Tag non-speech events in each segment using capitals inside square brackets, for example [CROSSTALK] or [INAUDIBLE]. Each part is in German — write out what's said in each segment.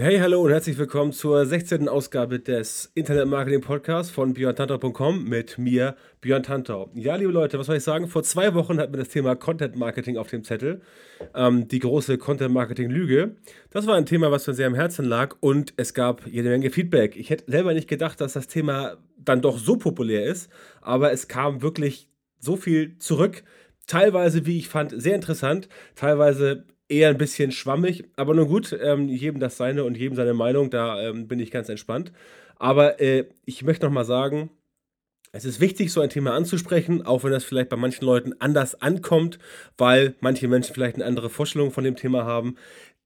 Hey, hallo und herzlich willkommen zur 16. Ausgabe des Internet Marketing Podcasts von björntantau.com mit mir, Björn Tantau. Ja, liebe Leute, was soll ich sagen? Vor zwei Wochen hatten wir das Thema Content Marketing auf dem Zettel. Ähm, die große Content Marketing Lüge. Das war ein Thema, was mir sehr am Herzen lag und es gab jede Menge Feedback. Ich hätte selber nicht gedacht, dass das Thema dann doch so populär ist, aber es kam wirklich so viel zurück. Teilweise, wie ich fand, sehr interessant, teilweise eher ein bisschen schwammig, aber nun gut, ähm, jedem das seine und jedem seine Meinung, da ähm, bin ich ganz entspannt. Aber äh, ich möchte nochmal sagen, es ist wichtig, so ein Thema anzusprechen, auch wenn das vielleicht bei manchen Leuten anders ankommt, weil manche Menschen vielleicht eine andere Vorstellung von dem Thema haben.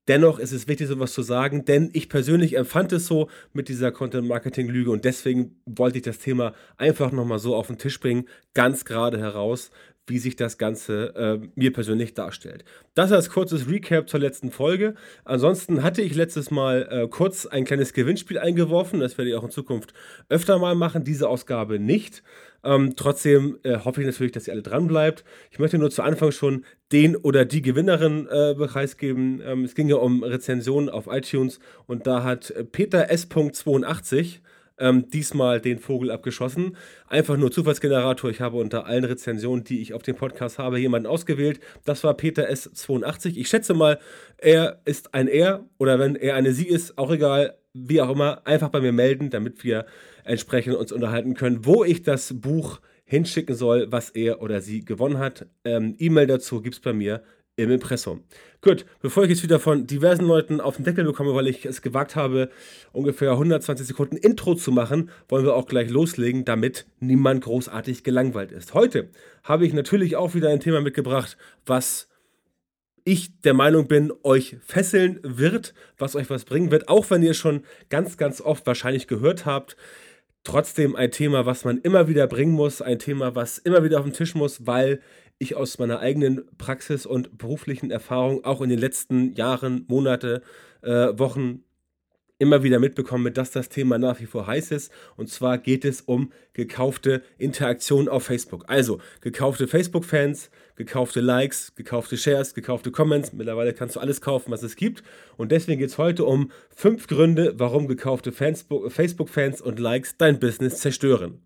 Dennoch ist es wichtig, sowas zu sagen, denn ich persönlich empfand es so mit dieser Content-Marketing-Lüge und deswegen wollte ich das Thema einfach nochmal so auf den Tisch bringen, ganz gerade heraus, wie sich das Ganze äh, mir persönlich darstellt. Das als kurzes Recap zur letzten Folge. Ansonsten hatte ich letztes Mal äh, kurz ein kleines Gewinnspiel eingeworfen. Das werde ich auch in Zukunft öfter mal machen. Diese Ausgabe nicht. Ähm, trotzdem äh, hoffe ich natürlich, dass ihr alle dran bleibt. Ich möchte nur zu Anfang schon den oder die Gewinnerin äh, preisgeben. Ähm, es ging ja um Rezensionen auf iTunes und da hat Peter S.82 ähm, diesmal den Vogel abgeschossen. Einfach nur Zufallsgenerator. Ich habe unter allen Rezensionen, die ich auf dem Podcast habe, jemanden ausgewählt. Das war Peter S82. Ich schätze mal, er ist ein Er oder wenn er eine Sie ist, auch egal, wie auch immer, einfach bei mir melden, damit wir entsprechend uns unterhalten können, wo ich das Buch hinschicken soll, was er oder sie gewonnen hat. Ähm, E-Mail dazu gibt es bei mir im Impressum. Gut, bevor ich jetzt wieder von diversen Leuten auf den Deckel bekomme, weil ich es gewagt habe, ungefähr 120 Sekunden Intro zu machen, wollen wir auch gleich loslegen, damit niemand großartig gelangweilt ist. Heute habe ich natürlich auch wieder ein Thema mitgebracht, was ich der Meinung bin, euch fesseln wird, was euch was bringen wird, auch wenn ihr schon ganz, ganz oft wahrscheinlich gehört habt. Trotzdem ein Thema, was man immer wieder bringen muss, ein Thema, was immer wieder auf den Tisch muss, weil ich aus meiner eigenen Praxis und beruflichen Erfahrung auch in den letzten Jahren, Monate, äh, Wochen immer wieder mitbekomme, dass das Thema nach wie vor heiß ist. Und zwar geht es um gekaufte Interaktion auf Facebook. Also gekaufte Facebook-Fans, gekaufte Likes, gekaufte Shares, gekaufte Comments. Mittlerweile kannst du alles kaufen, was es gibt. Und deswegen geht es heute um fünf Gründe, warum gekaufte Facebook-Fans und Likes dein Business zerstören.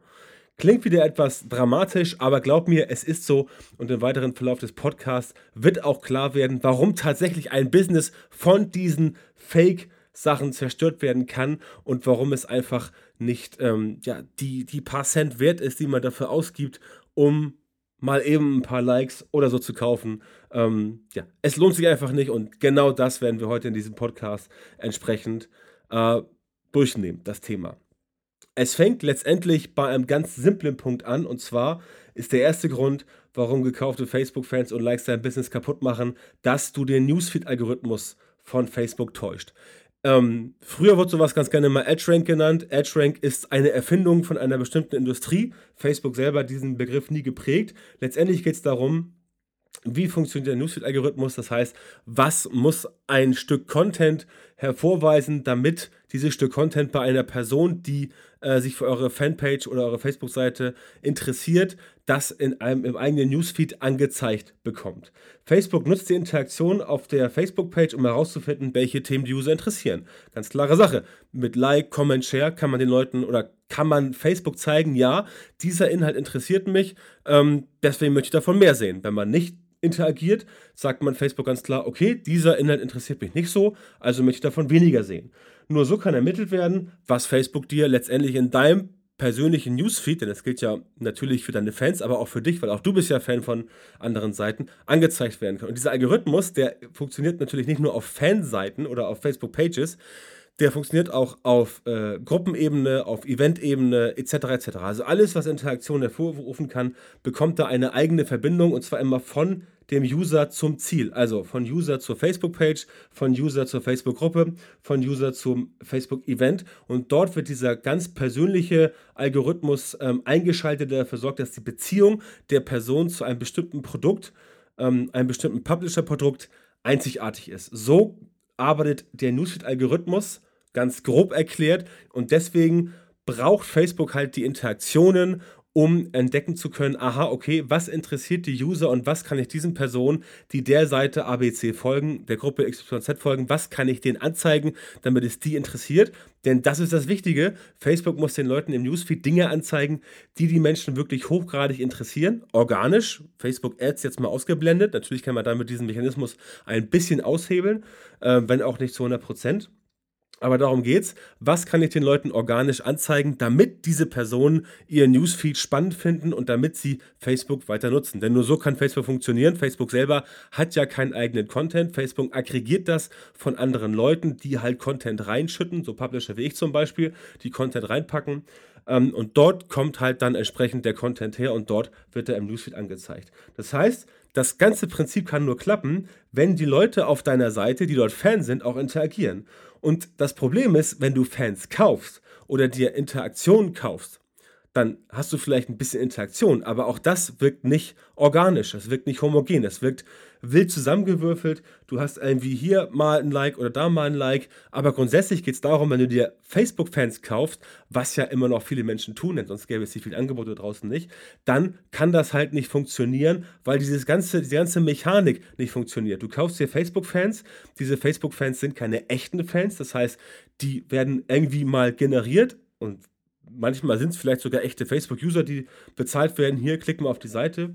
Klingt wieder etwas dramatisch, aber glaub mir, es ist so. Und im weiteren Verlauf des Podcasts wird auch klar werden, warum tatsächlich ein Business von diesen Fake-Sachen zerstört werden kann und warum es einfach nicht ähm, ja, die, die paar Cent wert ist, die man dafür ausgibt, um mal eben ein paar Likes oder so zu kaufen. Ähm, ja, es lohnt sich einfach nicht und genau das werden wir heute in diesem Podcast entsprechend äh, durchnehmen, das Thema. Es fängt letztendlich bei einem ganz simplen Punkt an und zwar ist der erste Grund, warum gekaufte Facebook-Fans und Likes dein Business kaputt machen, dass du den Newsfeed-Algorithmus von Facebook täuscht. Ähm, früher wurde sowas ganz gerne mal EdgeRank genannt. EdgeRank ist eine Erfindung von einer bestimmten Industrie. Facebook selber hat diesen Begriff nie geprägt. Letztendlich geht es darum, wie funktioniert der Newsfeed-Algorithmus? Das heißt, was muss ein Stück Content hervorweisen, damit dieses Stück Content bei einer Person, die äh, sich für eure Fanpage oder eure Facebook-Seite interessiert, das in einem, im eigenen Newsfeed angezeigt bekommt. Facebook nutzt die Interaktion auf der Facebook-Page, um herauszufinden, welche Themen die User interessieren. Ganz klare Sache. Mit Like, Comment, Share kann man den Leuten oder kann man Facebook zeigen, ja, dieser Inhalt interessiert mich, ähm, deswegen möchte ich davon mehr sehen. Wenn man nicht interagiert, sagt man Facebook ganz klar, okay, dieser Inhalt interessiert mich nicht so, also möchte ich davon weniger sehen. Nur so kann ermittelt werden, was Facebook dir letztendlich in deinem persönlichen Newsfeed, denn das gilt ja natürlich für deine Fans, aber auch für dich, weil auch du bist ja Fan von anderen Seiten, angezeigt werden kann. Und dieser Algorithmus, der funktioniert natürlich nicht nur auf Fanseiten oder auf Facebook-Pages, der funktioniert auch auf äh, Gruppenebene, auf Eventebene etc. etc. Also alles, was Interaktion hervorrufen kann, bekommt da eine eigene Verbindung und zwar immer von dem User zum Ziel. Also von User zur Facebook-Page, von User zur Facebook-Gruppe, von User zum Facebook-Event. Und dort wird dieser ganz persönliche Algorithmus ähm, eingeschaltet, der dafür sorgt, dass die Beziehung der Person zu einem bestimmten Produkt, ähm, einem bestimmten Publisher-Produkt einzigartig ist. So arbeitet der Newsfeed-Algorithmus ganz grob erklärt und deswegen braucht Facebook halt die Interaktionen um entdecken zu können, aha, okay, was interessiert die User und was kann ich diesen Personen, die der Seite ABC folgen, der Gruppe XYZ folgen, was kann ich denen anzeigen, damit es die interessiert? Denn das ist das Wichtige. Facebook muss den Leuten im Newsfeed Dinge anzeigen, die die Menschen wirklich hochgradig interessieren, organisch. Facebook Ads jetzt mal ausgeblendet. Natürlich kann man damit diesen Mechanismus ein bisschen aushebeln, äh, wenn auch nicht zu 100 Prozent. Aber darum geht's. Was kann ich den Leuten organisch anzeigen, damit diese Personen ihr Newsfeed spannend finden und damit sie Facebook weiter nutzen? Denn nur so kann Facebook funktionieren. Facebook selber hat ja keinen eigenen Content. Facebook aggregiert das von anderen Leuten, die halt Content reinschütten, so Publisher wie ich zum Beispiel, die Content reinpacken. Ähm, und dort kommt halt dann entsprechend der Content her und dort wird er im Newsfeed angezeigt. Das heißt, das ganze Prinzip kann nur klappen, wenn die Leute auf deiner Seite, die dort Fan sind, auch interagieren. Und das Problem ist, wenn du Fans kaufst oder dir Interaktionen kaufst, dann hast du vielleicht ein bisschen Interaktion, aber auch das wirkt nicht organisch, das wirkt nicht homogen, das wirkt wild zusammengewürfelt. Du hast irgendwie hier mal ein Like oder da mal ein Like, aber grundsätzlich geht es darum, wenn du dir Facebook-Fans kaufst, was ja immer noch viele Menschen tun, denn sonst gäbe es so viele Angebote draußen nicht, dann kann das halt nicht funktionieren, weil dieses ganze, diese ganze Mechanik nicht funktioniert. Du kaufst dir Facebook-Fans, diese Facebook-Fans sind keine echten Fans, das heißt, die werden irgendwie mal generiert und manchmal sind es vielleicht sogar echte Facebook-User, die bezahlt werden. Hier, klick mal auf die Seite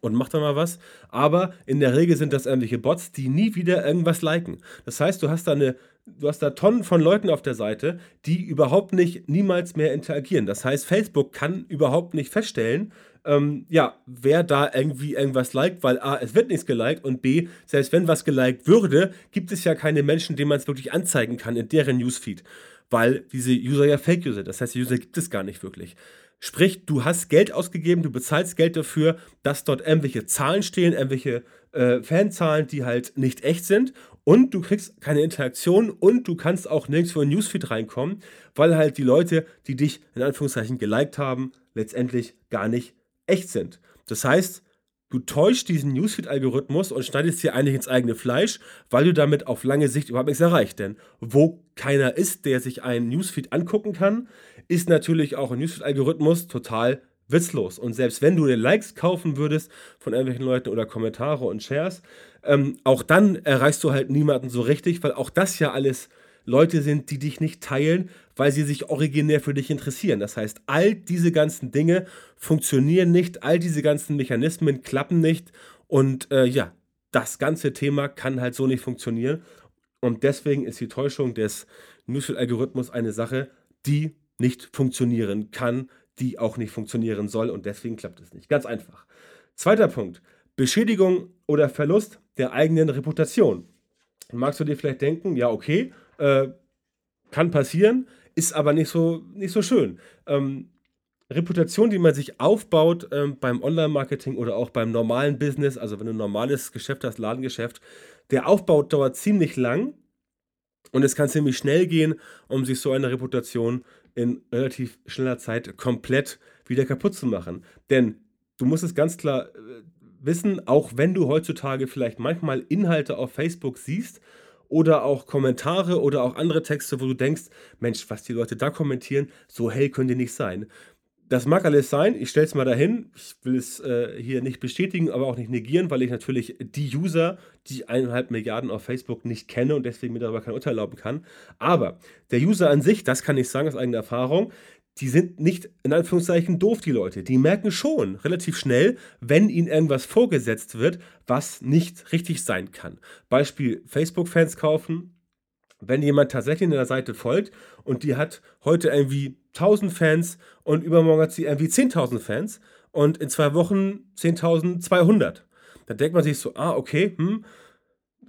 und mach da mal was. Aber in der Regel sind das irgendwelche Bots, die nie wieder irgendwas liken. Das heißt, du hast da eine, du hast da Tonnen von Leuten auf der Seite, die überhaupt nicht, niemals mehr interagieren. Das heißt, Facebook kann überhaupt nicht feststellen, ähm, ja, wer da irgendwie irgendwas liked, weil A, es wird nichts geliked und B, selbst wenn was geliked würde, gibt es ja keine Menschen, denen man es wirklich anzeigen kann in deren Newsfeed weil diese User ja Fake-User, sind. das heißt, die User gibt es gar nicht wirklich. Sprich, du hast Geld ausgegeben, du bezahlst Geld dafür, dass dort irgendwelche Zahlen stehen, irgendwelche äh, Fanzahlen, die halt nicht echt sind und du kriegst keine Interaktion und du kannst auch nirgendwo in Newsfeed reinkommen, weil halt die Leute, die dich in Anführungszeichen geliked haben, letztendlich gar nicht echt sind. Das heißt, Du täuschst diesen Newsfeed-Algorithmus und schneidest dir eigentlich ins eigene Fleisch, weil du damit auf lange Sicht überhaupt nichts erreicht. Denn wo keiner ist, der sich einen Newsfeed angucken kann, ist natürlich auch ein Newsfeed-Algorithmus total witzlos. Und selbst wenn du dir Likes kaufen würdest von irgendwelchen Leuten oder Kommentare und Shares, ähm, auch dann erreichst du halt niemanden so richtig, weil auch das ja alles Leute sind, die dich nicht teilen, weil sie sich originär für dich interessieren. Das heißt, all diese ganzen Dinge funktionieren nicht, all diese ganzen Mechanismen klappen nicht und äh, ja, das ganze Thema kann halt so nicht funktionieren. Und deswegen ist die Täuschung des Newsfeed-Algorithmus eine Sache, die nicht funktionieren kann, die auch nicht funktionieren soll und deswegen klappt es nicht. Ganz einfach. Zweiter Punkt. Beschädigung oder Verlust der eigenen Reputation. Magst du dir vielleicht denken, ja, okay, äh, kann passieren, ist aber nicht so, nicht so schön. Ähm, Reputation, die man sich aufbaut ähm, beim Online-Marketing oder auch beim normalen Business, also wenn du ein normales Geschäft hast, Ladengeschäft, der Aufbau dauert ziemlich lang und es kann ziemlich schnell gehen, um sich so eine Reputation in relativ schneller Zeit komplett wieder kaputt zu machen. Denn du musst es ganz klar äh, wissen, auch wenn du heutzutage vielleicht manchmal Inhalte auf Facebook siehst oder auch Kommentare oder auch andere Texte, wo du denkst, Mensch, was die Leute da kommentieren, so hell können die nicht sein. Das mag alles sein, ich stelle es mal dahin. Ich will es äh, hier nicht bestätigen, aber auch nicht negieren, weil ich natürlich die User, die eineinhalb Milliarden auf Facebook nicht kenne und deswegen mir darüber kein Urteil erlauben kann. Aber der User an sich, das kann ich sagen aus eigener Erfahrung, die sind nicht in Anführungszeichen doof, die Leute. Die merken schon relativ schnell, wenn ihnen irgendwas vorgesetzt wird, was nicht richtig sein kann. Beispiel Facebook-Fans kaufen. Wenn jemand tatsächlich einer Seite folgt und die hat heute irgendwie 1000 Fans und übermorgen hat sie irgendwie 10.000 Fans und in zwei Wochen 10.200, dann denkt man sich so, ah, okay, hm,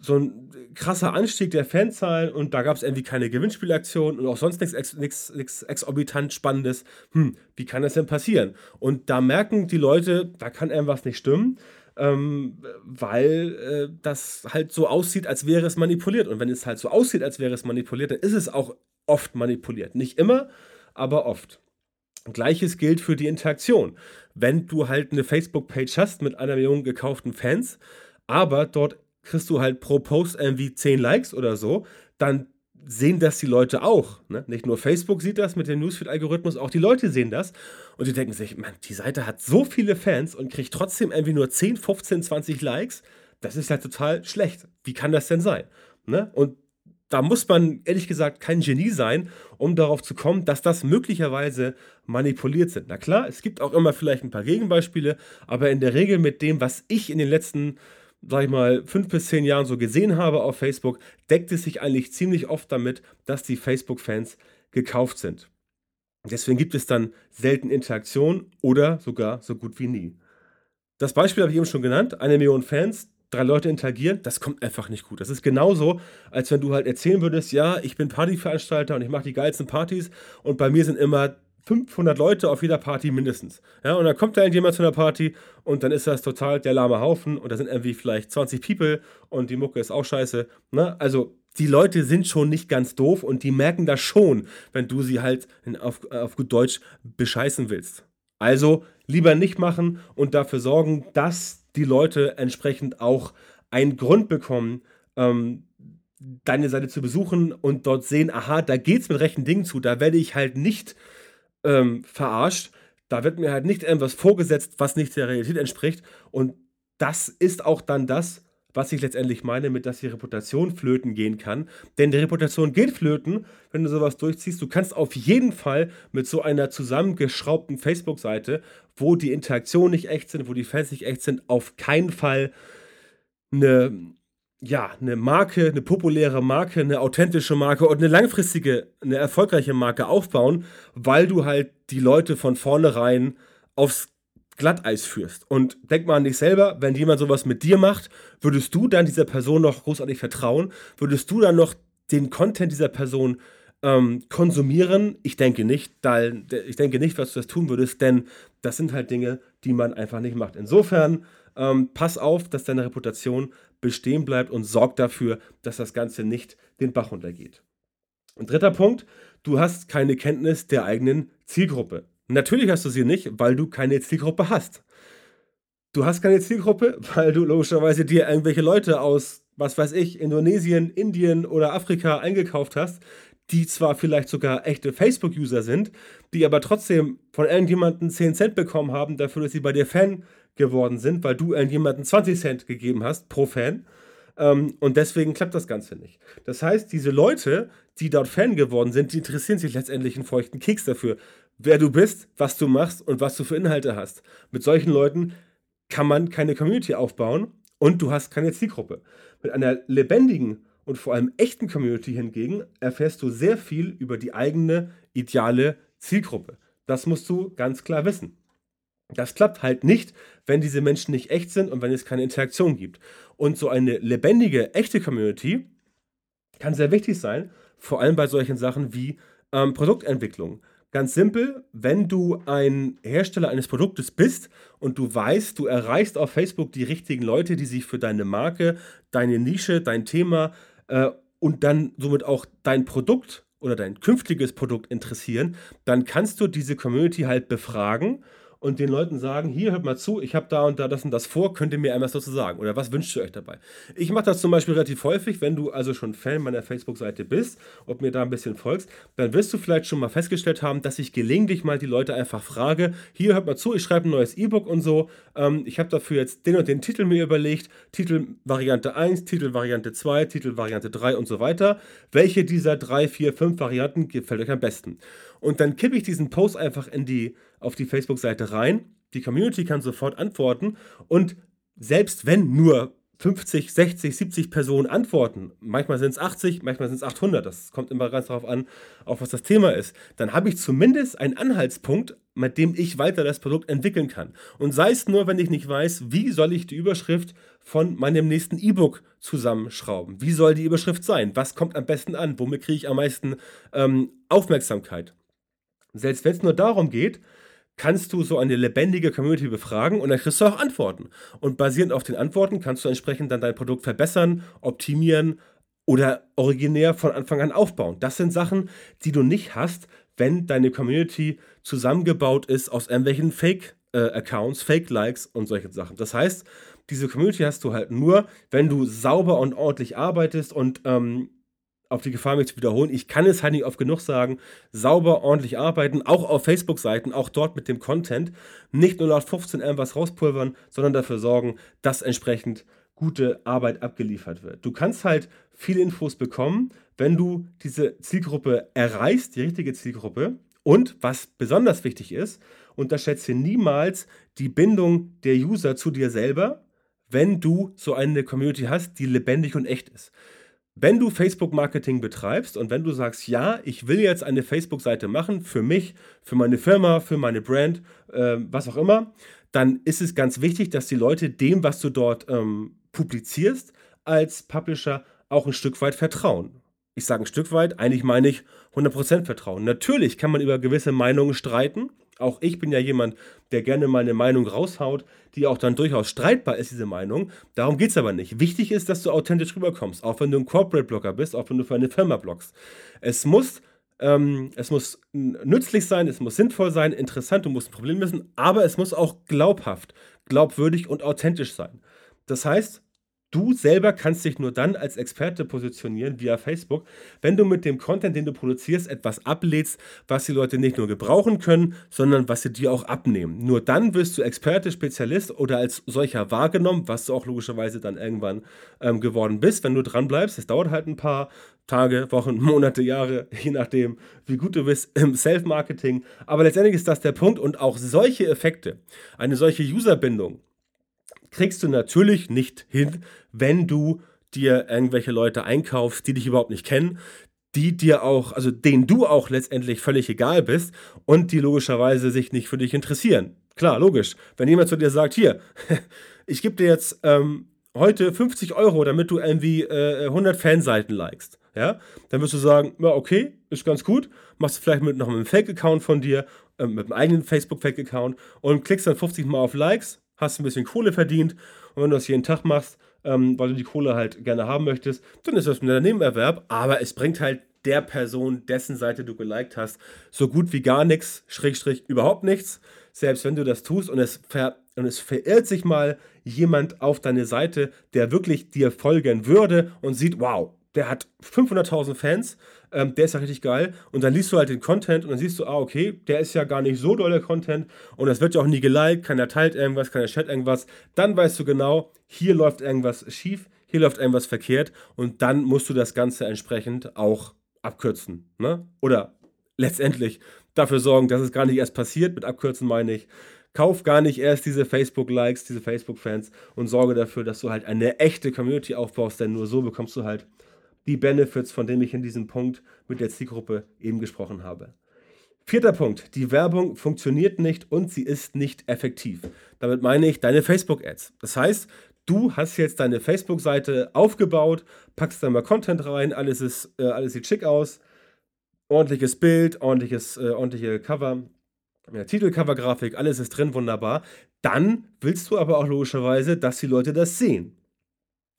so ein krasser Anstieg der Fanzahlen und da gab es irgendwie keine Gewinnspielaktion und auch sonst nichts ex, exorbitant Spannendes. Hm, wie kann das denn passieren? Und da merken die Leute, da kann irgendwas nicht stimmen, ähm, weil äh, das halt so aussieht, als wäre es manipuliert. Und wenn es halt so aussieht, als wäre es manipuliert, dann ist es auch oft manipuliert. Nicht immer, aber oft. Gleiches gilt für die Interaktion. Wenn du halt eine Facebook-Page hast mit einer Million gekauften Fans, aber dort kriegst du halt pro Post irgendwie 10 Likes oder so, dann sehen das die Leute auch. Ne? Nicht nur Facebook sieht das mit dem Newsfeed-Algorithmus, auch die Leute sehen das. Und die denken sich, man, die Seite hat so viele Fans und kriegt trotzdem irgendwie nur 10, 15, 20 Likes. Das ist ja total schlecht. Wie kann das denn sein? Ne? Und da muss man ehrlich gesagt kein Genie sein, um darauf zu kommen, dass das möglicherweise manipuliert sind. Na klar, es gibt auch immer vielleicht ein paar Gegenbeispiele, aber in der Regel mit dem, was ich in den letzten sag ich mal, fünf bis zehn Jahren so gesehen habe auf Facebook, deckt es sich eigentlich ziemlich oft damit, dass die Facebook-Fans gekauft sind. Deswegen gibt es dann selten Interaktion oder sogar so gut wie nie. Das Beispiel habe ich eben schon genannt, eine Million Fans, drei Leute interagieren, das kommt einfach nicht gut. Das ist genauso, als wenn du halt erzählen würdest, ja, ich bin Partyveranstalter und ich mache die geilsten Partys und bei mir sind immer 500 Leute auf jeder Party mindestens. Ja, und dann kommt da irgendjemand zu einer Party und dann ist das total der lahme Haufen und da sind irgendwie vielleicht 20 People und die Mucke ist auch scheiße. Ne? Also die Leute sind schon nicht ganz doof und die merken das schon, wenn du sie halt in, auf, auf gut Deutsch bescheißen willst. Also lieber nicht machen und dafür sorgen, dass die Leute entsprechend auch einen Grund bekommen, ähm, deine Seite zu besuchen und dort sehen, aha, da geht es mit rechten Dingen zu, da werde ich halt nicht ähm, verarscht. Da wird mir halt nicht irgendwas vorgesetzt, was nicht der Realität entspricht. Und das ist auch dann das, was ich letztendlich meine, mit dass die Reputation flöten gehen kann. Denn die Reputation geht flöten, wenn du sowas durchziehst. Du kannst auf jeden Fall mit so einer zusammengeschraubten Facebook-Seite, wo die Interaktionen nicht echt sind, wo die Fans nicht echt sind, auf keinen Fall eine ja, eine Marke, eine populäre Marke, eine authentische Marke und eine langfristige, eine erfolgreiche Marke aufbauen, weil du halt die Leute von vornherein aufs Glatteis führst. Und denk mal an dich selber, wenn jemand sowas mit dir macht, würdest du dann dieser Person noch großartig vertrauen? Würdest du dann noch den Content dieser Person ähm, konsumieren? Ich denke nicht, da, ich denke nicht, was du das tun würdest, denn das sind halt Dinge, die man einfach nicht macht. Insofern, ähm, pass auf, dass deine Reputation bestehen bleibt und sorgt dafür, dass das Ganze nicht den Bach runtergeht. Und dritter Punkt, du hast keine Kenntnis der eigenen Zielgruppe. Natürlich hast du sie nicht, weil du keine Zielgruppe hast. Du hast keine Zielgruppe, [LAUGHS] weil du logischerweise dir irgendwelche Leute aus, was weiß ich, Indonesien, Indien oder Afrika eingekauft hast, die zwar vielleicht sogar echte Facebook-User sind, die aber trotzdem von irgendjemandem 10 Cent bekommen haben, dafür, dass sie bei dir Fan geworden sind, weil du jemanden 20 Cent gegeben hast pro Fan. Ähm, und deswegen klappt das Ganze nicht. Das heißt, diese Leute, die dort Fan geworden sind, die interessieren sich letztendlich einen feuchten Keks dafür, wer du bist, was du machst und was du für Inhalte hast. Mit solchen Leuten kann man keine Community aufbauen und du hast keine Zielgruppe. Mit einer lebendigen und vor allem echten Community hingegen erfährst du sehr viel über die eigene ideale Zielgruppe. Das musst du ganz klar wissen. Das klappt halt nicht, wenn diese Menschen nicht echt sind und wenn es keine Interaktion gibt. Und so eine lebendige, echte Community kann sehr wichtig sein, vor allem bei solchen Sachen wie ähm, Produktentwicklung. Ganz simpel, wenn du ein Hersteller eines Produktes bist und du weißt, du erreichst auf Facebook die richtigen Leute, die sich für deine Marke, deine Nische, dein Thema äh, und dann somit auch dein Produkt oder dein künftiges Produkt interessieren, dann kannst du diese Community halt befragen und den Leuten sagen, hier hört mal zu, ich habe da und da das und das vor, könnt ihr mir einmal so sagen oder was wünscht ihr euch dabei? Ich mache das zum Beispiel relativ häufig, wenn du also schon Fan meiner Facebook-Seite bist und mir da ein bisschen folgst, dann wirst du vielleicht schon mal festgestellt haben, dass ich gelegentlich mal die Leute einfach frage, hier hört mal zu, ich schreibe ein neues E-Book und so, ähm, ich habe dafür jetzt den und den Titel mir überlegt, Titel Variante 1, Titel Variante 2, Titel Variante 3 und so weiter. Welche dieser drei, vier, fünf Varianten gefällt euch am besten? Und dann kippe ich diesen Post einfach in die, auf die Facebook-Seite rein. Die Community kann sofort antworten. Und selbst wenn nur 50, 60, 70 Personen antworten, manchmal sind es 80, manchmal sind es 800, das kommt immer ganz darauf an, auf was das Thema ist, dann habe ich zumindest einen Anhaltspunkt, mit dem ich weiter das Produkt entwickeln kann. Und sei es nur, wenn ich nicht weiß, wie soll ich die Überschrift von meinem nächsten E-Book zusammenschrauben? Wie soll die Überschrift sein? Was kommt am besten an? Womit kriege ich am meisten ähm, Aufmerksamkeit? Selbst wenn es nur darum geht, kannst du so eine lebendige Community befragen und dann kriegst du auch Antworten. Und basierend auf den Antworten kannst du entsprechend dann dein Produkt verbessern, optimieren oder originär von Anfang an aufbauen. Das sind Sachen, die du nicht hast, wenn deine Community zusammengebaut ist aus irgendwelchen Fake-Accounts, äh, Fake-Likes und solche Sachen. Das heißt, diese Community hast du halt nur, wenn du sauber und ordentlich arbeitest und ähm, auf die Gefahr, mich zu wiederholen, ich kann es halt nicht oft genug sagen, sauber, ordentlich arbeiten, auch auf Facebook-Seiten, auch dort mit dem Content, nicht nur nach 15 irgendwas rauspulvern, sondern dafür sorgen, dass entsprechend gute Arbeit abgeliefert wird. Du kannst halt viele Infos bekommen, wenn du diese Zielgruppe erreichst, die richtige Zielgruppe. Und was besonders wichtig ist, unterschätze niemals die Bindung der User zu dir selber, wenn du so eine Community hast, die lebendig und echt ist. Wenn du Facebook-Marketing betreibst und wenn du sagst, ja, ich will jetzt eine Facebook-Seite machen für mich, für meine Firma, für meine Brand, äh, was auch immer, dann ist es ganz wichtig, dass die Leute dem, was du dort ähm, publizierst, als Publisher auch ein Stück weit vertrauen. Ich sage ein Stück weit, eigentlich meine ich 100% Vertrauen. Natürlich kann man über gewisse Meinungen streiten. Auch ich bin ja jemand, der gerne mal eine Meinung raushaut, die auch dann durchaus streitbar ist, diese Meinung. Darum geht es aber nicht. Wichtig ist, dass du authentisch rüberkommst, auch wenn du ein Corporate-Blogger bist, auch wenn du für eine Firma bloggst. Es muss, ähm, es muss nützlich sein, es muss sinnvoll sein, interessant, du musst ein Problem lösen, aber es muss auch glaubhaft, glaubwürdig und authentisch sein. Das heißt, Du selber kannst dich nur dann als Experte positionieren via Facebook, wenn du mit dem Content, den du produzierst, etwas ablädst, was die Leute nicht nur gebrauchen können, sondern was sie dir auch abnehmen. Nur dann wirst du Experte, Spezialist oder als solcher wahrgenommen, was du auch logischerweise dann irgendwann ähm, geworden bist, wenn du dran bleibst. Es dauert halt ein paar Tage, Wochen, [LAUGHS] Monate, Jahre, je nachdem, wie gut du bist im Self-Marketing. Aber letztendlich ist das der Punkt und auch solche Effekte, eine solche Userbindung, kriegst du natürlich nicht hin, wenn du dir irgendwelche Leute einkaufst, die dich überhaupt nicht kennen, die dir auch, also denen du auch letztendlich völlig egal bist und die logischerweise sich nicht für dich interessieren. Klar, logisch. Wenn jemand zu dir sagt, hier, [LAUGHS] ich gebe dir jetzt ähm, heute 50 Euro, damit du irgendwie äh, 100 Fanseiten likest, ja, dann wirst du sagen, ja, okay, ist ganz gut, machst du vielleicht mit noch einem Fake-Account von dir, äh, mit einem eigenen Facebook-Fake-Account und klickst dann 50 Mal auf Likes, hast ein bisschen Kohle verdient und wenn du das jeden Tag machst, ähm, weil du die Kohle halt gerne haben möchtest, dann ist das ein Nebenerwerb, aber es bringt halt der Person, dessen Seite du geliked hast, so gut wie gar nichts, Schrägstrich überhaupt nichts. Selbst wenn du das tust und es, ver und es verirrt sich mal jemand auf deine Seite, der wirklich dir folgen würde und sieht, wow, der hat 500.000 Fans, ähm, der ist ja richtig geil. Und dann liest du halt den Content und dann siehst du, ah, okay, der ist ja gar nicht so doll der Content und das wird ja auch nie geliked, keiner teilt irgendwas, keiner chat irgendwas. Dann weißt du genau, hier läuft irgendwas schief, hier läuft irgendwas verkehrt und dann musst du das Ganze entsprechend auch abkürzen. Ne? Oder letztendlich dafür sorgen, dass es gar nicht erst passiert. Mit abkürzen meine ich, kauf gar nicht erst diese Facebook-Likes, diese Facebook-Fans und sorge dafür, dass du halt eine echte Community aufbaust, denn nur so bekommst du halt die Benefits, von denen ich in diesem Punkt mit der Zielgruppe eben gesprochen habe. Vierter Punkt, die Werbung funktioniert nicht und sie ist nicht effektiv. Damit meine ich deine Facebook-Ads. Das heißt, du hast jetzt deine Facebook-Seite aufgebaut, packst da mal Content rein, alles, ist, äh, alles sieht schick aus, ordentliches Bild, ordentliches, äh, ordentliche Cover, ja, Titelcover-Grafik, alles ist drin, wunderbar. Dann willst du aber auch logischerweise, dass die Leute das sehen.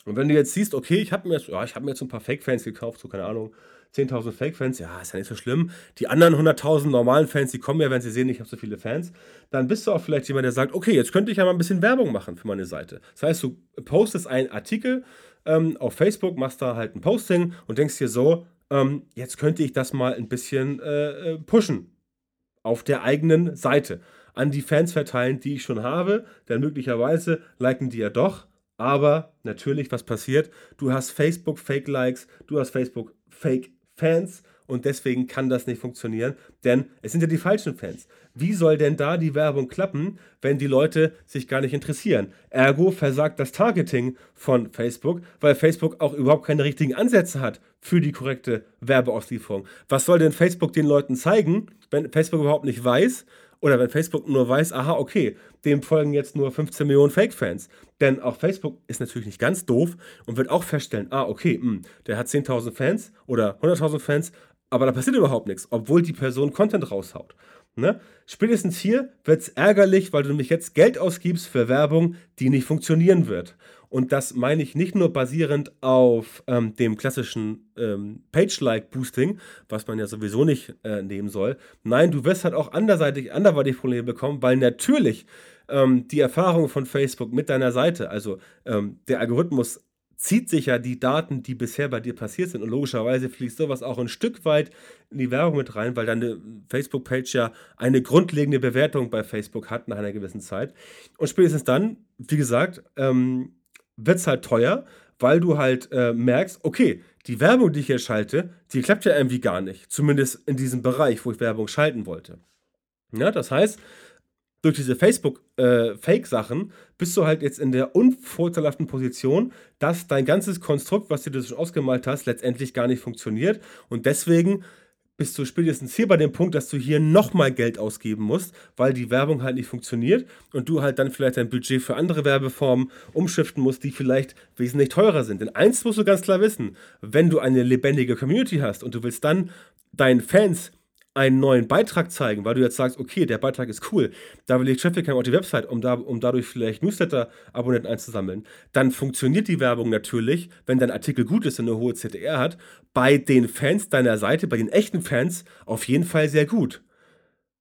Und wenn du jetzt siehst, okay, ich habe mir, jetzt, ja, hab mir jetzt ein paar Fake-Fans gekauft, so keine Ahnung, 10.000 Fake-Fans, ja, ist ja nicht so schlimm. Die anderen 100.000 normalen Fans, die kommen ja, wenn sie sehen, ich habe so viele Fans. Dann bist du auch vielleicht jemand, der sagt, okay, jetzt könnte ich ja mal ein bisschen Werbung machen für meine Seite. Das heißt, du postest einen Artikel ähm, auf Facebook, machst da halt ein Posting und denkst dir so, ähm, jetzt könnte ich das mal ein bisschen äh, äh pushen auf der eigenen Seite. An die Fans verteilen, die ich schon habe, denn möglicherweise liken die ja doch aber natürlich, was passiert? Du hast Facebook Fake Likes, du hast Facebook Fake Fans und deswegen kann das nicht funktionieren, denn es sind ja die falschen Fans. Wie soll denn da die Werbung klappen, wenn die Leute sich gar nicht interessieren? Ergo versagt das Targeting von Facebook, weil Facebook auch überhaupt keine richtigen Ansätze hat für die korrekte Werbeauslieferung. Was soll denn Facebook den Leuten zeigen, wenn Facebook überhaupt nicht weiß, oder wenn Facebook nur weiß, aha, okay, dem folgen jetzt nur 15 Millionen Fake-Fans. Denn auch Facebook ist natürlich nicht ganz doof und wird auch feststellen, ah, okay, mh, hm, der hat 10.000 Fans oder 100.000 Fans, aber da passiert überhaupt nichts, obwohl die Person Content raushaut. Ne? Spätestens hier wird es ärgerlich, weil du nämlich jetzt Geld ausgibst für Werbung, die nicht funktionieren wird. Und das meine ich nicht nur basierend auf ähm, dem klassischen ähm, Page-Like-Boosting, was man ja sowieso nicht äh, nehmen soll. Nein, du wirst halt auch anderseitig, anderweitig Probleme bekommen, weil natürlich ähm, die Erfahrung von Facebook mit deiner Seite, also ähm, der Algorithmus zieht sich ja die Daten, die bisher bei dir passiert sind. Und logischerweise fließt sowas auch ein Stück weit in die Werbung mit rein, weil deine Facebook-Page ja eine grundlegende Bewertung bei Facebook hat nach einer gewissen Zeit. Und spätestens dann, wie gesagt, ähm, wird es halt teuer, weil du halt äh, merkst, okay, die Werbung, die ich hier schalte, die klappt ja irgendwie gar nicht. Zumindest in diesem Bereich, wo ich Werbung schalten wollte. Ja, das heißt, durch diese Facebook-Fake-Sachen äh, bist du halt jetzt in der unvorteilhaften Position, dass dein ganzes Konstrukt, was du dir schon ausgemalt hast, letztendlich gar nicht funktioniert. Und deswegen bist du spätestens hier bei dem Punkt, dass du hier nochmal Geld ausgeben musst, weil die Werbung halt nicht funktioniert und du halt dann vielleicht dein Budget für andere Werbeformen umschiften musst, die vielleicht wesentlich teurer sind. Denn eins musst du ganz klar wissen, wenn du eine lebendige Community hast und du willst dann deinen Fans einen neuen Beitrag zeigen, weil du jetzt sagst, okay, der Beitrag ist cool, da will ich Traffic haben auf die Website, um, da, um dadurch vielleicht Newsletter-Abonnenten einzusammeln, dann funktioniert die Werbung natürlich, wenn dein Artikel gut ist und eine hohe CTR hat, bei den Fans deiner Seite, bei den echten Fans auf jeden Fall sehr gut.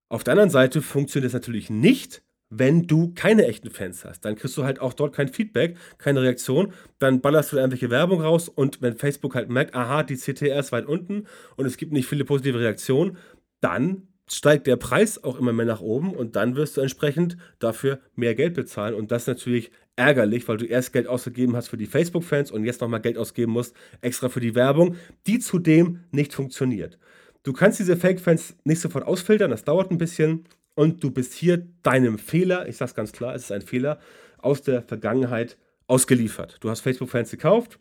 Auf der anderen Seite funktioniert es natürlich nicht, wenn du keine echten Fans hast. Dann kriegst du halt auch dort kein Feedback, keine Reaktion. Dann ballerst du irgendwelche Werbung raus und wenn Facebook halt merkt, aha, die CTR ist weit unten und es gibt nicht viele positive Reaktionen, dann steigt der Preis auch immer mehr nach oben und dann wirst du entsprechend dafür mehr Geld bezahlen. Und das ist natürlich ärgerlich, weil du erst Geld ausgegeben hast für die Facebook-Fans und jetzt nochmal Geld ausgeben musst, extra für die Werbung, die zudem nicht funktioniert. Du kannst diese Fake-Fans nicht sofort ausfiltern, das dauert ein bisschen und du bist hier deinem Fehler, ich sage es ganz klar, es ist ein Fehler, aus der Vergangenheit ausgeliefert. Du hast Facebook-Fans gekauft,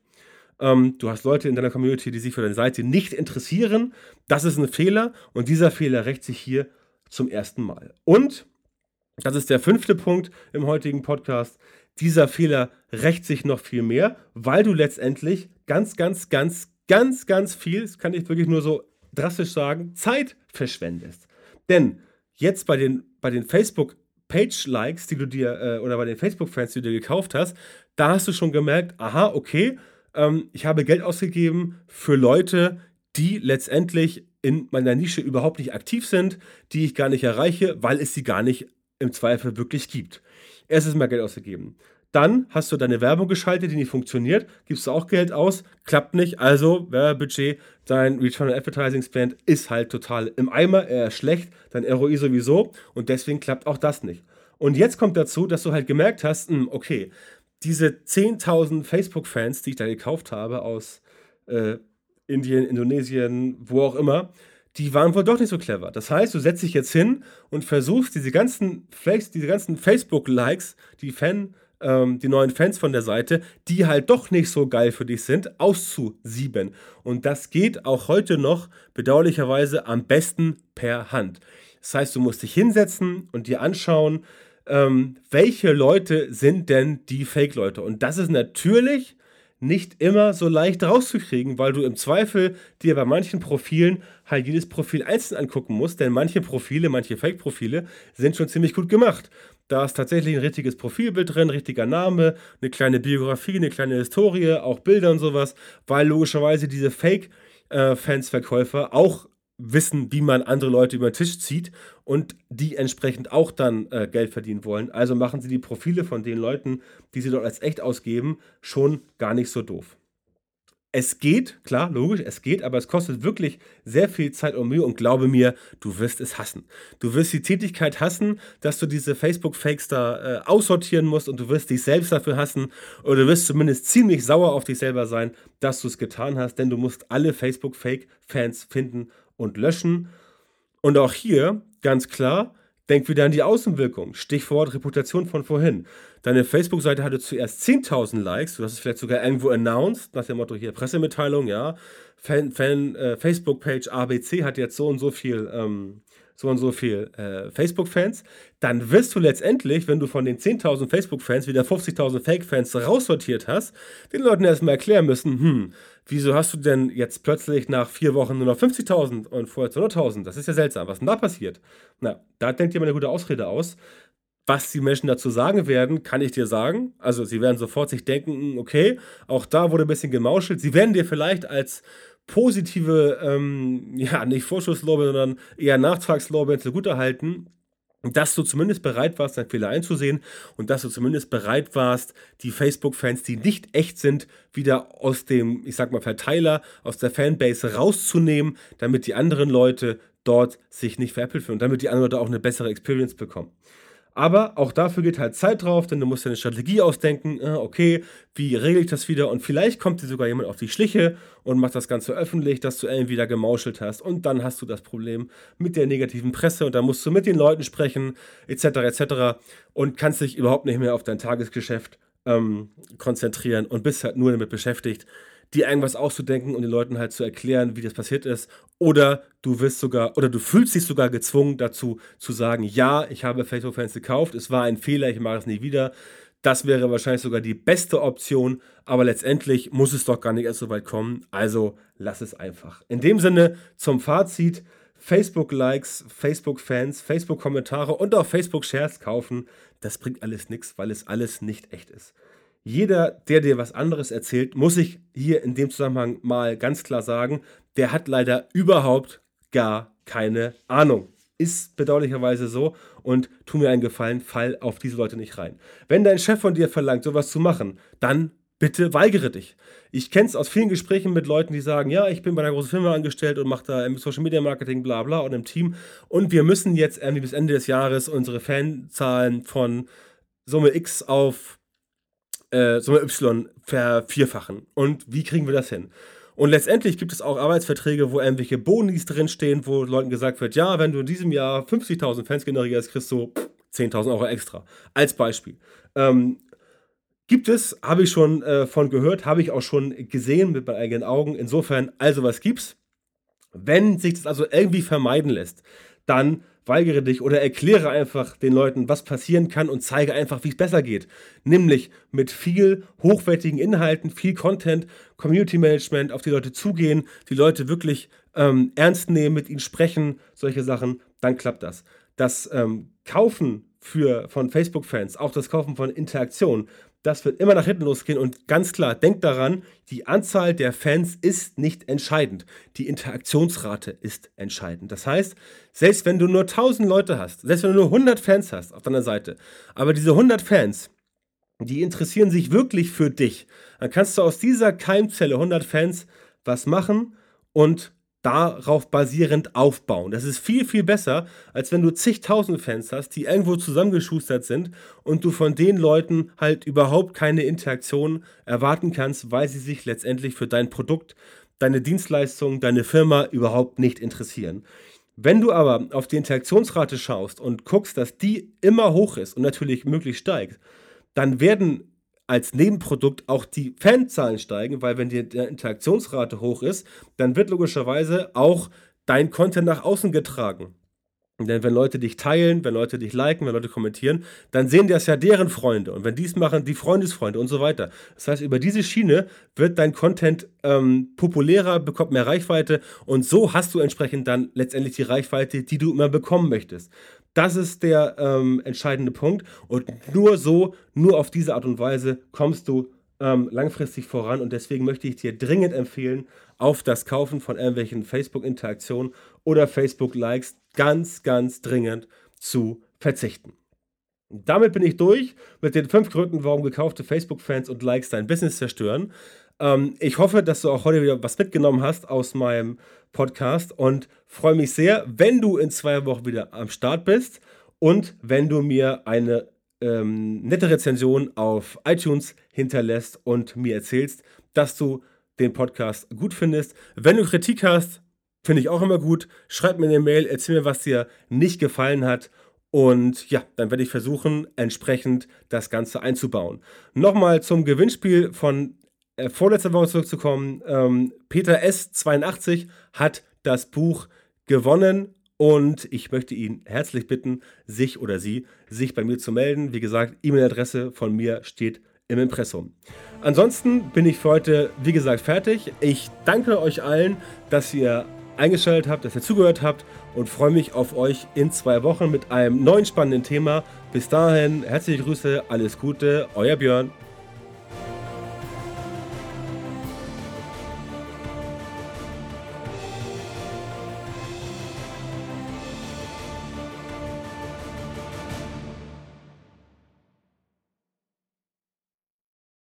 ähm, du hast Leute in deiner Community, die sich für deine Seite nicht interessieren. Das ist ein Fehler und dieser Fehler rächt sich hier zum ersten Mal. Und, das ist der fünfte Punkt im heutigen Podcast, dieser Fehler rächt sich noch viel mehr, weil du letztendlich ganz, ganz, ganz, ganz, ganz viel, das kann ich wirklich nur so drastisch sagen, Zeit verschwendest. Denn jetzt bei den, bei den Facebook Page-Likes, die du dir, äh, oder bei den Facebook-Fans, die du dir gekauft hast, da hast du schon gemerkt, aha, okay, ähm, ich habe Geld ausgegeben für Leute, die letztendlich in meiner Nische überhaupt nicht aktiv sind, die ich gar nicht erreiche, weil es sie gar nicht im Zweifel wirklich gibt. Erstes Mal Geld ausgegeben. Dann hast du deine Werbung geschaltet, die nicht funktioniert, gibst du auch Geld aus, klappt nicht, also Werbebudget, dein Return on Advertising Spend ist halt total im Eimer, er ist schlecht, dein ROI sowieso und deswegen klappt auch das nicht. Und jetzt kommt dazu, dass du halt gemerkt hast, hm, okay, diese 10.000 Facebook-Fans, die ich da gekauft habe aus äh, Indien, Indonesien, wo auch immer, die waren wohl doch nicht so clever. Das heißt, du setzt dich jetzt hin und versuchst diese ganzen, diese ganzen Facebook-Likes, die Fan, ähm, die neuen Fans von der Seite, die halt doch nicht so geil für dich sind, auszusieben. Und das geht auch heute noch bedauerlicherweise am besten per Hand. Das heißt, du musst dich hinsetzen und dir anschauen, ähm, welche Leute sind denn die Fake-Leute? Und das ist natürlich nicht immer so leicht rauszukriegen, weil du im Zweifel dir bei manchen Profilen halt jedes Profil einzeln angucken musst, denn manche Profile, manche Fake-Profile sind schon ziemlich gut gemacht. Da ist tatsächlich ein richtiges Profilbild drin, richtiger Name, eine kleine Biografie, eine kleine Historie, auch Bilder und sowas, weil logischerweise diese Fake-Fans-Verkäufer äh, auch wissen, wie man andere Leute über den Tisch zieht und die entsprechend auch dann äh, Geld verdienen wollen. Also machen sie die Profile von den Leuten, die sie dort als echt ausgeben, schon gar nicht so doof. Es geht, klar, logisch, es geht, aber es kostet wirklich sehr viel Zeit und Mühe und glaube mir, du wirst es hassen. Du wirst die Tätigkeit hassen, dass du diese Facebook-Fakes da äh, aussortieren musst und du wirst dich selbst dafür hassen oder du wirst zumindest ziemlich sauer auf dich selber sein, dass du es getan hast, denn du musst alle Facebook-Fake-Fans finden und löschen. Und auch hier ganz klar, denk wieder an die Außenwirkung. Stichwort Reputation von vorhin. Deine Facebook-Seite hatte zuerst 10.000 Likes, du hast es vielleicht sogar irgendwo announced, nach dem Motto hier Pressemitteilung, ja. Fan, Fan äh, Facebook-Page ABC hat jetzt so und so viel ähm, so und so viel äh, Facebook-Fans, dann wirst du letztendlich, wenn du von den 10.000 Facebook-Fans wieder 50.000 Fake-Fans raussortiert hast, den Leuten erstmal erklären müssen, hm, wieso hast du denn jetzt plötzlich nach vier Wochen nur noch 50.000 und vorher 200.000? Das ist ja seltsam. Was denn da passiert? Na, da denkt jemand eine gute Ausrede aus. Was die Menschen dazu sagen werden, kann ich dir sagen. Also sie werden sofort sich denken, hm, okay, auch da wurde ein bisschen gemauschelt. Sie werden dir vielleicht als positive, ähm, ja, nicht Vorschusslorbeeren, sondern eher Nachtragslorbeeren zugutehalten, dass du zumindest bereit warst, deinen Fehler einzusehen und dass du zumindest bereit warst, die Facebook-Fans, die nicht echt sind, wieder aus dem, ich sag mal, Verteiler, aus der Fanbase rauszunehmen, damit die anderen Leute dort sich nicht veräppelt fühlen und damit die anderen Leute auch eine bessere Experience bekommen. Aber auch dafür geht halt Zeit drauf, denn du musst dir eine Strategie ausdenken. Äh, okay, wie regle ich das wieder? Und vielleicht kommt dir sogar jemand auf die Schliche und macht das Ganze öffentlich, dass du irgendwie da gemauschelt hast. Und dann hast du das Problem mit der negativen Presse und dann musst du mit den Leuten sprechen, etc., etc. Und kannst dich überhaupt nicht mehr auf dein Tagesgeschäft ähm, konzentrieren und bist halt nur damit beschäftigt, dir irgendwas auszudenken und den Leuten halt zu erklären, wie das passiert ist. Oder du wirst sogar, oder du fühlst dich sogar gezwungen dazu zu sagen, ja, ich habe Facebook-Fans gekauft, es war ein Fehler, ich mache es nie wieder. Das wäre wahrscheinlich sogar die beste Option, aber letztendlich muss es doch gar nicht erst so weit kommen. Also lass es einfach. In dem Sinne zum Fazit: Facebook-Likes, Facebook-Fans, Facebook-Kommentare und auch Facebook-Shares kaufen, das bringt alles nichts, weil es alles nicht echt ist jeder, der dir was anderes erzählt, muss ich hier in dem Zusammenhang mal ganz klar sagen, der hat leider überhaupt gar keine Ahnung. Ist bedauerlicherweise so und tu mir einen Gefallen, fall auf diese Leute nicht rein. Wenn dein Chef von dir verlangt, sowas zu machen, dann bitte weigere dich. Ich kenne es aus vielen Gesprächen mit Leuten, die sagen, ja, ich bin bei einer großen Firma angestellt und mache da im Social Media Marketing, bla bla und im Team und wir müssen jetzt irgendwie bis Ende des Jahres unsere Fanzahlen von Summe X auf äh, Summe Y vervierfachen. Und wie kriegen wir das hin? Und letztendlich gibt es auch Arbeitsverträge, wo irgendwelche Bonis drinstehen, wo Leuten gesagt wird, ja, wenn du in diesem Jahr 50.000 Fans generierst, kriegst du 10.000 Euro extra. Als Beispiel. Ähm, gibt es, habe ich schon äh, von gehört, habe ich auch schon gesehen mit meinen eigenen Augen. Insofern, also was gibt's? Wenn sich das also irgendwie vermeiden lässt, dann weigere dich oder erkläre einfach den Leuten, was passieren kann und zeige einfach, wie es besser geht. Nämlich mit viel hochwertigen Inhalten, viel Content, Community Management, auf die Leute zugehen, die Leute wirklich ähm, ernst nehmen, mit ihnen sprechen, solche Sachen, dann klappt das. Das ähm, Kaufen für, von Facebook-Fans, auch das Kaufen von Interaktion, das wird immer nach hinten losgehen und ganz klar, denkt daran, die Anzahl der Fans ist nicht entscheidend. Die Interaktionsrate ist entscheidend. Das heißt, selbst wenn du nur 1000 Leute hast, selbst wenn du nur 100 Fans hast auf deiner Seite, aber diese 100 Fans, die interessieren sich wirklich für dich, dann kannst du aus dieser Keimzelle 100 Fans was machen und darauf basierend aufbauen. Das ist viel, viel besser, als wenn du zigtausend Fans hast, die irgendwo zusammengeschustert sind und du von den Leuten halt überhaupt keine Interaktion erwarten kannst, weil sie sich letztendlich für dein Produkt, deine Dienstleistung, deine Firma überhaupt nicht interessieren. Wenn du aber auf die Interaktionsrate schaust und guckst, dass die immer hoch ist und natürlich möglichst steigt, dann werden als Nebenprodukt auch die Fanzahlen steigen, weil wenn die Interaktionsrate hoch ist, dann wird logischerweise auch dein Content nach außen getragen. Denn wenn Leute dich teilen, wenn Leute dich liken, wenn Leute kommentieren, dann sehen das ja deren Freunde. Und wenn die es machen, die Freundesfreunde und so weiter. Das heißt, über diese Schiene wird dein Content ähm, populärer, bekommt mehr Reichweite und so hast du entsprechend dann letztendlich die Reichweite, die du immer bekommen möchtest. Das ist der ähm, entscheidende Punkt. Und nur so, nur auf diese Art und Weise kommst du ähm, langfristig voran. Und deswegen möchte ich dir dringend empfehlen, auf das Kaufen von irgendwelchen Facebook-Interaktionen oder Facebook-Likes ganz, ganz dringend zu verzichten. Damit bin ich durch mit den fünf Gründen, warum gekaufte Facebook-Fans und Likes dein Business zerstören. Ähm, ich hoffe, dass du auch heute wieder was mitgenommen hast aus meinem Podcast und freue mich sehr, wenn du in zwei Wochen wieder am Start bist und wenn du mir eine ähm, nette Rezension auf iTunes hinterlässt und mir erzählst, dass du den Podcast gut findest. Wenn du Kritik hast, finde ich auch immer gut. Schreib mir eine Mail, erzähl mir, was dir nicht gefallen hat. Und ja, dann werde ich versuchen, entsprechend das Ganze einzubauen. Nochmal zum Gewinnspiel von äh, vorletzter Woche zurückzukommen, ähm, Peter S. 82 hat das Buch gewonnen Und ich möchte ihn herzlich bitten, sich oder sie, sich bei mir zu melden. Wie gesagt, E-Mail-Adresse von mir steht im Impressum. Ansonsten bin ich für heute, wie gesagt, fertig. Ich danke euch allen, dass ihr eingeschaltet habt, dass ihr zugehört habt und freue mich auf euch in zwei Wochen mit einem neuen spannenden Thema. Bis dahin, herzliche Grüße, alles Gute, euer Björn.